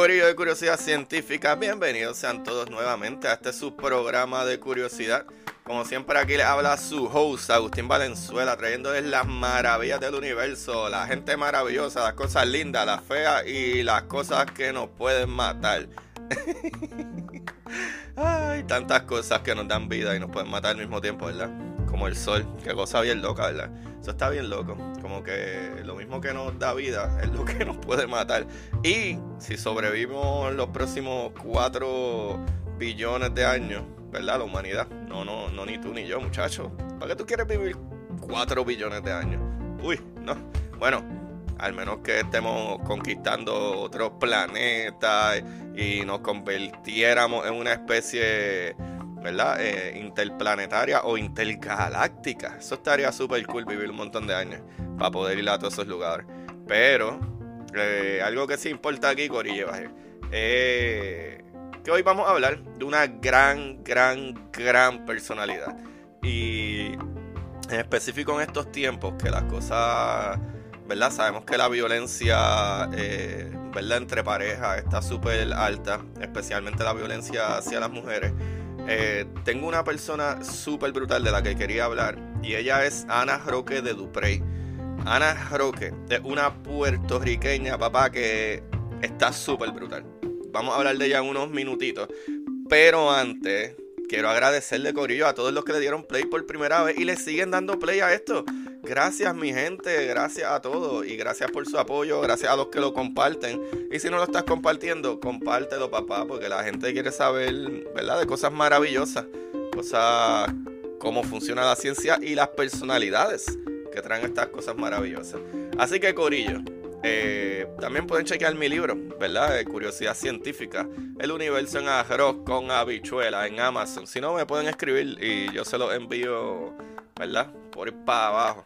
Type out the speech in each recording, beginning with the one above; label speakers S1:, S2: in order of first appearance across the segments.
S1: Corillo de Curiosidad Científica. Bienvenidos sean todos nuevamente a este su programa de curiosidad. Como siempre, aquí les habla su host, Agustín Valenzuela, trayéndoles las maravillas del universo, la gente maravillosa, las cosas lindas, las feas y las cosas que nos pueden matar. Ay, tantas cosas que nos dan vida y nos pueden matar al mismo tiempo, ¿verdad? Como el sol, qué cosa bien loca, ¿verdad? Eso está bien loco. Como que lo mismo que nos da vida es lo que nos puede matar. Y si sobrevivimos los próximos 4 billones de años, ¿verdad? La humanidad. No, no, no, ni tú ni yo, muchacho. ¿Para qué tú quieres vivir 4 billones de años? Uy, no. Bueno, al menos que estemos conquistando otros planetas y nos convirtiéramos en una especie ¿verdad? Eh, interplanetaria o intergaláctica. Eso estaría súper cool vivir un montón de años para poder ir a todos esos lugares. Pero, eh, algo que sí importa aquí, Corillo, eh, que hoy vamos a hablar de una gran, gran, gran personalidad. Y en específico en estos tiempos que las cosas, ¿verdad? Sabemos que la violencia, eh, ¿verdad? Entre parejas está súper alta, especialmente la violencia hacia las mujeres. Eh, tengo una persona súper brutal de la que quería hablar y ella es Ana Roque de Duprey. Ana Roque es una puertorriqueña, papá, que está súper brutal. Vamos a hablar de ella en unos minutitos. Pero antes, quiero agradecerle, Corillo, a todos los que le dieron play por primera vez y le siguen dando play a esto. Gracias, mi gente, gracias a todos y gracias por su apoyo, gracias a los que lo comparten. Y si no lo estás compartiendo, compártelo, papá, porque la gente quiere saber, ¿verdad?, de cosas maravillosas, cosas cómo funciona la ciencia y las personalidades que traen estas cosas maravillosas. Así que, Corillo, eh, también pueden chequear mi libro, ¿verdad? De curiosidad científica. El universo en arroz con habichuela en Amazon. Si no, me pueden escribir y yo se lo envío, ¿verdad? Por ir para abajo.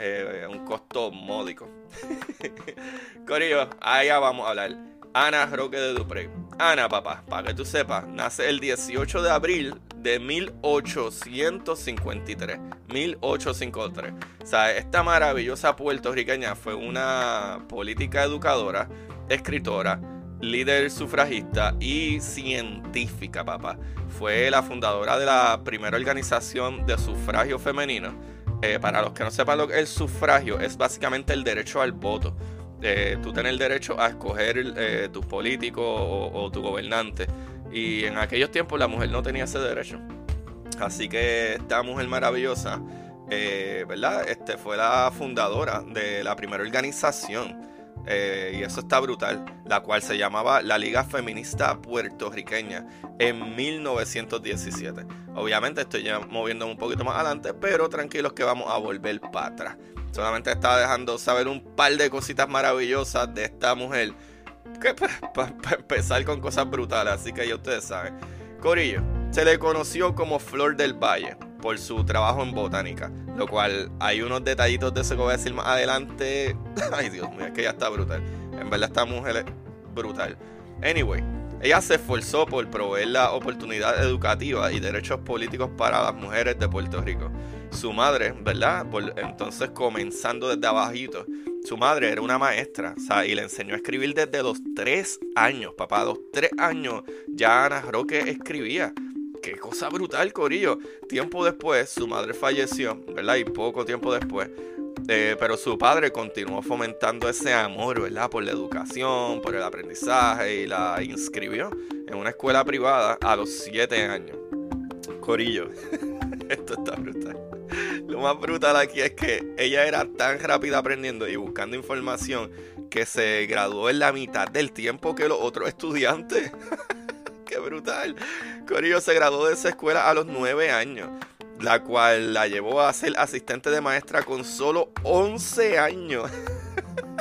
S1: Eh, un costo módico. Corillo, allá vamos a hablar. Ana Roque de Dupré. Ana, papá, para que tú sepas, nace el 18 de abril de 1853. 1853. O sea, esta maravillosa puertorriqueña fue una política educadora, escritora, líder sufragista y científica, papá. Fue la fundadora de la primera organización de sufragio femenino. Eh, para los que no sepan lo que el sufragio, es básicamente el derecho al voto. Eh, tú tienes el derecho a escoger eh, tus políticos o, o tu gobernante. Y en aquellos tiempos la mujer no tenía ese derecho. Así que esta mujer maravillosa, eh, ¿verdad? Este fue la fundadora de la primera organización. eh, y eso está brutal, la cual se llamaba la Liga Feminista Puertorriqueña en 1917. Obviamente estoy ya moviéndome un poquito más adelante, pero tranquilos que vamos a volver para atrás. Solamente estaba dejando saber un par de cositas maravillosas de esta mujer. Que para empezar con cosas brutales, así que ya ustedes saben. Corillo, se le conoció como Flor del Valle por su trabajo en botánica, lo cual hay unos detallitos de eso que voy a decir más adelante. Ay, Dios es que ya está brutal. En verdad, esta mujer es brutal. Anyway, ella se esforzó por proveer la oportunidad educativa y derechos políticos para las mujeres de Puerto Rico. Su madre, ¿verdad? Entonces, comenzando desde abajito, su madre era una maestra, o sea, y le enseñó a escribir desde los tres años, papá. A los tres años ya Ana Roque escribía. Qué cosa brutal, Corillo. Tiempo después, su madre falleció, ¿verdad? Y poco tiempo después. eh, pero su padre continuó fomentando ese amor, ¿verdad? Por la educación, por el aprendizaje y la inscribió en una escuela privada a los siete años. Corillo. Esto está brutal. Más brutal aquí es que ella era tan rápida aprendiendo y buscando información que se graduó en la mitad del tiempo que los otros estudiantes. ¡Qué brutal! Corillo se graduó de esa escuela a los nueve años, la cual la llevó a ser asistente de maestra con solo 11 años.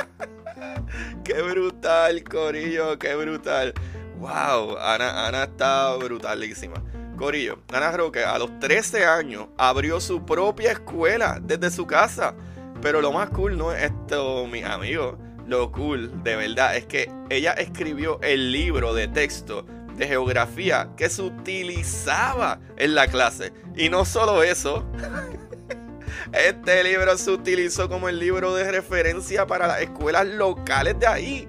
S1: ¡Qué brutal, Corillo! ¡Qué brutal! ¡Wow! Ana, Ana está brutalísima. Corillo, Ana Roque a los 13 años abrió su propia escuela desde su casa. Pero lo más cool no es esto, mis amigos. Lo cool, de verdad, es que ella escribió el libro de texto de geografía que se utilizaba en la clase. Y no solo eso, este libro se utilizó como el libro de referencia para las escuelas locales de ahí.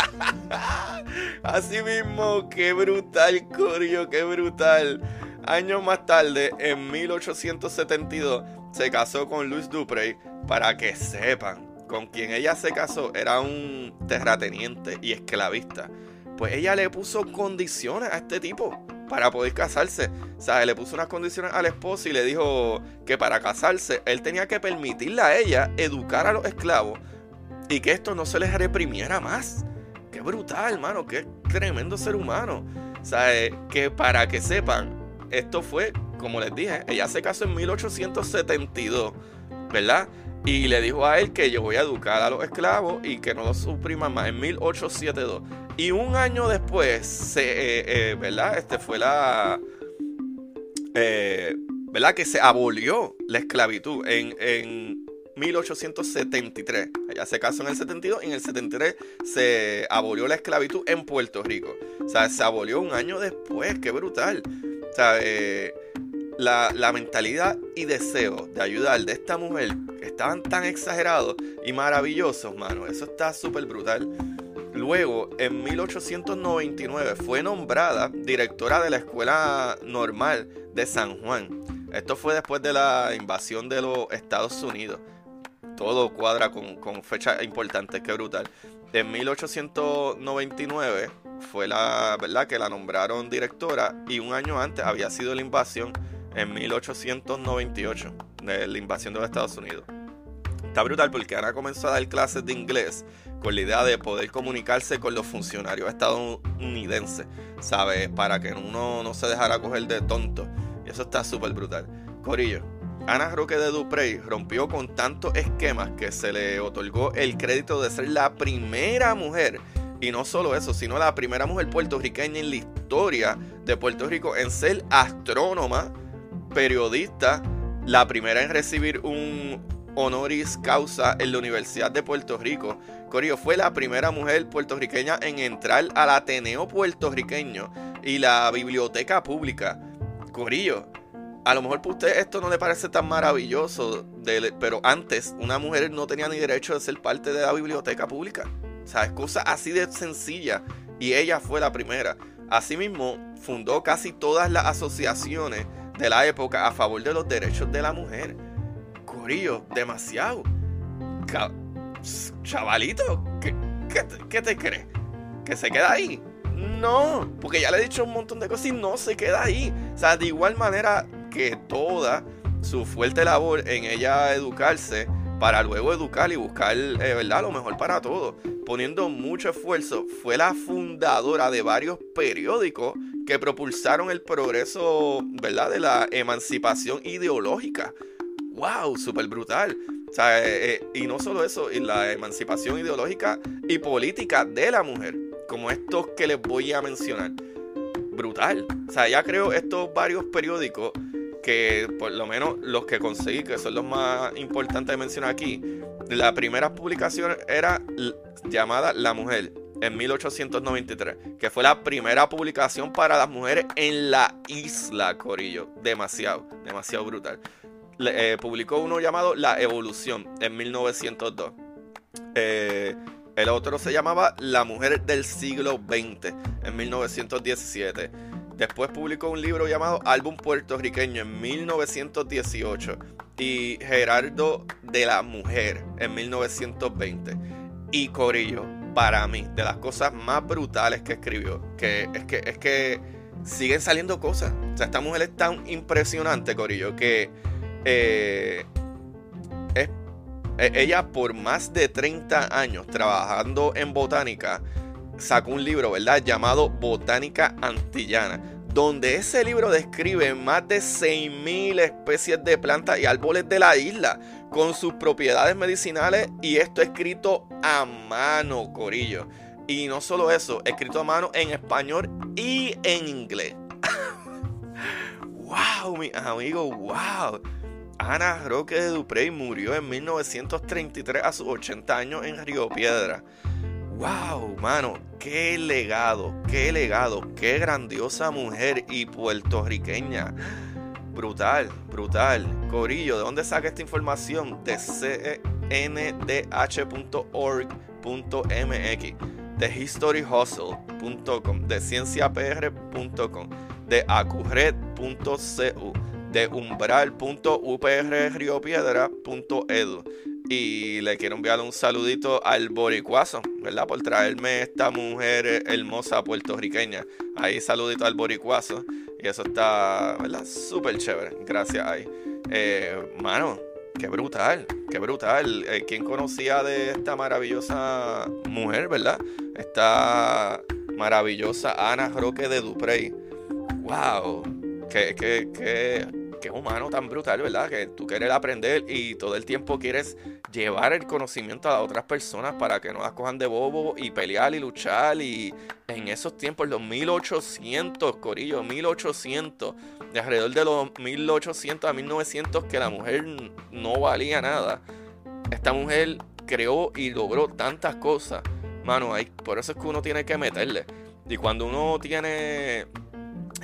S1: Así mismo, qué brutal, Corio, qué brutal. Años más tarde, en 1872, se casó con Luis Duprey. Para que sepan, con quien ella se casó era un terrateniente y esclavista. Pues ella le puso condiciones a este tipo para poder casarse. O sea, le puso unas condiciones al esposo y le dijo que para casarse él tenía que permitirle a ella educar a los esclavos y que esto no se les reprimiera más. Brutal, hermano, qué tremendo ser humano. O sea, eh, que para que sepan, esto fue, como les dije, ella se casó en 1872, ¿verdad? Y le dijo a él que yo voy a educar a los esclavos y que no los supriman más en 1872. Y un año después, se, eh, eh, ¿verdad? Este fue la... ¿Verdad? Que se abolió la esclavitud en, en 1873. Ella se casó en el 72 y en el 73 se abolió la esclavitud en Puerto Rico. O sea, se abolió un año después, qué brutal. O sea, eh, la, mentalidad y deseo de ayudar de esta mujer estaban tan exagerados y maravillosos, mano. Eso está súper brutal. Luego, en 1899, fue nombrada directora de la Escuela Normal de San Juan. Esto fue después de la invasión de los Estados Unidos todo cuadra con, con fechas importantes, qué brutal. En 1899 fue la verdad que la nombraron directora y un año antes había sido la invasión en 1898 de la invasión de los Estados Unidos. Está brutal porque Ana comenzó a dar clases de inglés con la idea de poder comunicarse con los funcionarios estadounidenses, ¿sabes? Para que uno no se dejara coger de tonto. Y eso está súper brutal. Corillo, Ana Roque de Duprey rompió con tantos esquemas que se le otorgó el crédito de ser la primera mujer, y no solo eso, sino la primera mujer puertorriqueña en la historia de Puerto Rico en ser astrónoma, periodista, la primera en recibir un honoris causa en la Universidad de Puerto Rico. Corillo fue la primera mujer puertorriqueña en entrar al Ateneo puertorriqueño y la biblioteca pública. Corillo, a lo mejor para usted esto no le parece tan maravilloso, pero antes una mujer no tenía ni derecho de ser parte de la biblioteca pública. O sea, es cosa así de sencilla. Y ella fue la primera. Asimismo, fundó casi todas las asociaciones de la época a favor de los derechos de la mujer. Corillo, demasiado. chavalito, ¿qué, qué te crees? ¿Que se queda ahí? No, porque ya le he dicho un montón de cosas y no se queda ahí. O sea, de igual manera que toda su fuerte labor en ella educarse para luego educar y buscar eh, ¿verdad? lo mejor para todos, poniendo mucho esfuerzo, fue la fundadora de varios periódicos que propulsaron el progreso ¿verdad? de la emancipación ideológica. ¡Wow! Súper brutal. O sea, eh, eh, y no solo eso, y la emancipación ideológica y política de la mujer, como estos que les voy a mencionar. Brutal. O sea, ya creo estos varios periódicos que por lo menos los que conseguí, que son los más importantes de mencionar aquí, la primera publicación era llamada La Mujer en 1893, que fue la primera publicación para las mujeres en la isla, Corillo. Demasiado, demasiado brutal. Eh, publicó uno llamado La Evolución en 1902. Eh, el otro se llamaba La Mujer del siglo XX en 1917. Después publicó un libro llamado Álbum Puertorriqueño en 1918 y Gerardo de la Mujer en 1920. Y Corillo, para mí, de las cosas más brutales que escribió, que es que, es que siguen saliendo cosas. O sea, esta mujer es tan impresionante, Corillo, que eh, es, e, ella por más de 30 años trabajando en botánica, sacó un libro, ¿verdad? Llamado Botánica Antillana donde ese libro describe más de 6.000 especies de plantas y árboles de la isla, con sus propiedades medicinales y esto escrito a mano, Corillo. Y no solo eso, escrito a mano en español y en inglés. wow, mi amigo, wow. Ana Roque de Duprey murió en 1933 a sus 80 años en Río Piedra. Wow, mano, qué legado, qué legado, qué grandiosa mujer y puertorriqueña. Brutal, brutal. Corillo, ¿de dónde saca esta información? De cndh.org.mx de historyhustle.com, de cienciapr.com, de acurred.cu, de umbral.uprriopiedra.edu. Y le quiero enviar un saludito al boricuazo, ¿verdad? Por traerme esta mujer hermosa puertorriqueña. Ahí saludito al boricuazo. Y eso está, ¿verdad? Súper chévere. Gracias ahí. Eh, mano, Qué brutal, qué brutal. Eh, ¿Quién conocía de esta maravillosa mujer, verdad? Esta maravillosa Ana Roque de Duprey. ¡Wow! Qué, qué, qué, qué humano tan brutal, ¿verdad? Que tú quieres aprender y todo el tiempo quieres llevar el conocimiento a otras personas para que no las cojan de bobo y pelear y luchar. Y en esos tiempos, los 1800, Corillo, 1800, de alrededor de los 1800 a 1900, que la mujer no valía nada. Esta mujer creó y logró tantas cosas. Mano, ahí, por eso es que uno tiene que meterle. Y cuando uno tiene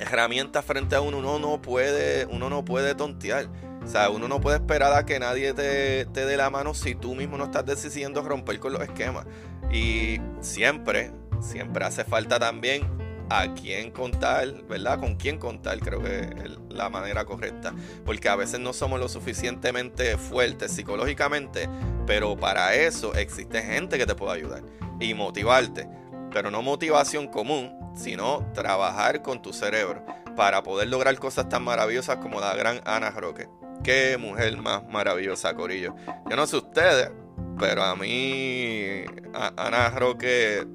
S1: herramientas frente a uno, uno no puede, uno no puede tontear. O sea, uno no puede esperar a que nadie te, te dé la mano si tú mismo no estás decidiendo romper con los esquemas. Y siempre, siempre hace falta también a quién contar, ¿verdad? Con quién contar, creo que es la manera correcta. Porque a veces no somos lo suficientemente fuertes psicológicamente, pero para eso existe gente que te puede ayudar y motivarte. Pero no motivación común, sino trabajar con tu cerebro para poder lograr cosas tan maravillosas como la gran Ana Roque. Qué mujer más maravillosa, Corillo. Yo no sé ustedes, pero a mí Ana Roque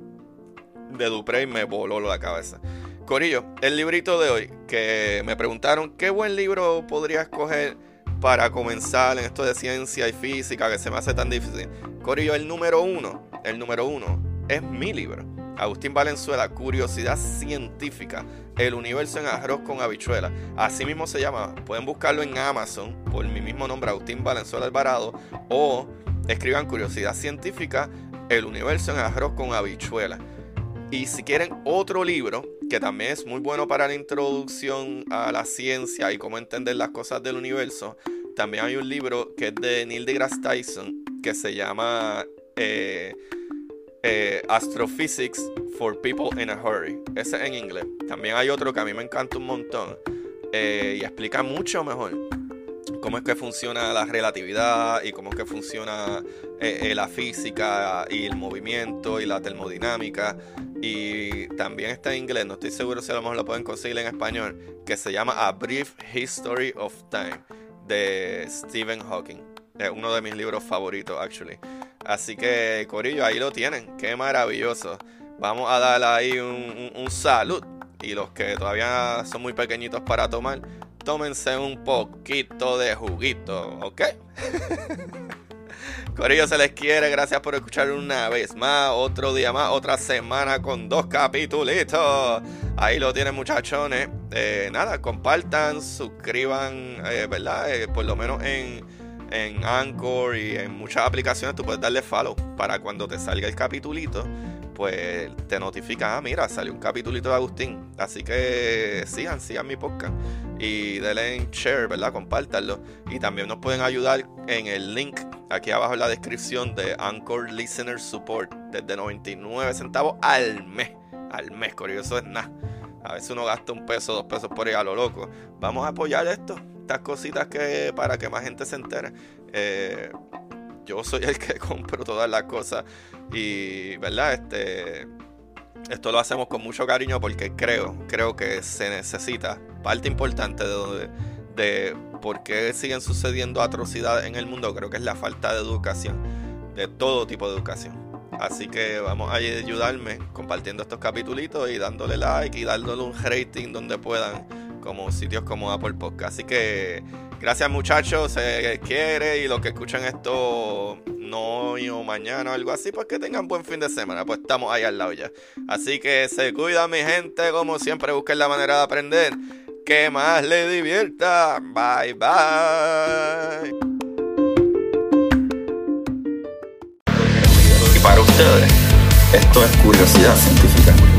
S1: de Duprey me voló la cabeza. Corillo, el librito de hoy, que me preguntaron qué buen libro podría escoger para comenzar en esto de ciencia y física que se me hace tan difícil. Corillo, el número uno, el número uno es mi libro. Agustín Valenzuela, Curiosidad Científica, El Universo en Arroz con Habichuela. Así mismo se llama. Pueden buscarlo en Amazon por mi mismo nombre, Agustín Valenzuela Alvarado, o escriban Curiosidad Científica, El Universo en Arroz con Habichuela. Y si quieren otro libro, que también es muy bueno para la introducción a la ciencia y cómo entender las cosas del universo, también hay un libro que es de Neil deGrasse Tyson, que se llama... Eh, eh, Astrophysics for People in a Hurry. Ese es en inglés. También hay otro que a mí me encanta un montón eh, y explica mucho mejor cómo es que funciona la relatividad y cómo es que funciona eh, la física y el movimiento y la termodinámica. Y también está en inglés, no estoy seguro si a lo mejor lo pueden conseguir en español, que se llama A Brief History of Time de Stephen Hawking. Es uno de mis libros favoritos, actually. Así que, Corillo, ahí lo tienen. Qué maravilloso. Vamos a darle ahí un, salud. Y los que todavía son muy pequeñitos para tomar, tómense un poquito de juguito, ¿ok? Corillo se les quiere, gracias por escuchar una vez más, otro día más, otra semana con dos capítulos. Ahí lo tienen muchachones. Eh, nada, compartan, suscriban, eh, ¿verdad? Eh, por lo menos en en Anchor y en muchas aplicaciones tú puedes darle follow para cuando te salga el capitulito, pues te notifica, ah, mira, salió un capitulito de Agustín. Así que sigan, sigan mi podcast y denle en share, ¿verdad? Compártanlo. Y también nos pueden ayudar en el link aquí abajo en la descripción de Anchor Listener Support desde 99 centavos al mes. Al mes, eso es nada. A veces uno gasta un peso, dos pesos por ahí a lo loco. Vamos a apoyar esto estas cositas que para que más gente se entere. Eh, yo soy el que compro todas las cosas y, ¿verdad? Este, esto lo hacemos con mucho cariño porque creo, creo que se necesita parte importante de, de por qué siguen sucediendo atrocidades en el mundo, creo que es la falta de educación, de todo tipo de educación. Así que vamos a ayudarme compartiendo estos capítulos y dándole like y dándole un rating donde puedan, como sitios como Apple Podcast. Así que gracias muchachos, se quiere y los que escuchan esto no hoy o mañana o algo así, pues que tengan buen fin de semana, pues estamos ahí al lado ya. Así que se cuida mi gente, como siempre busquen la manera de aprender que más le divierta. Bye bye.
S2: Y para ustedes, esto es curiosidad científica.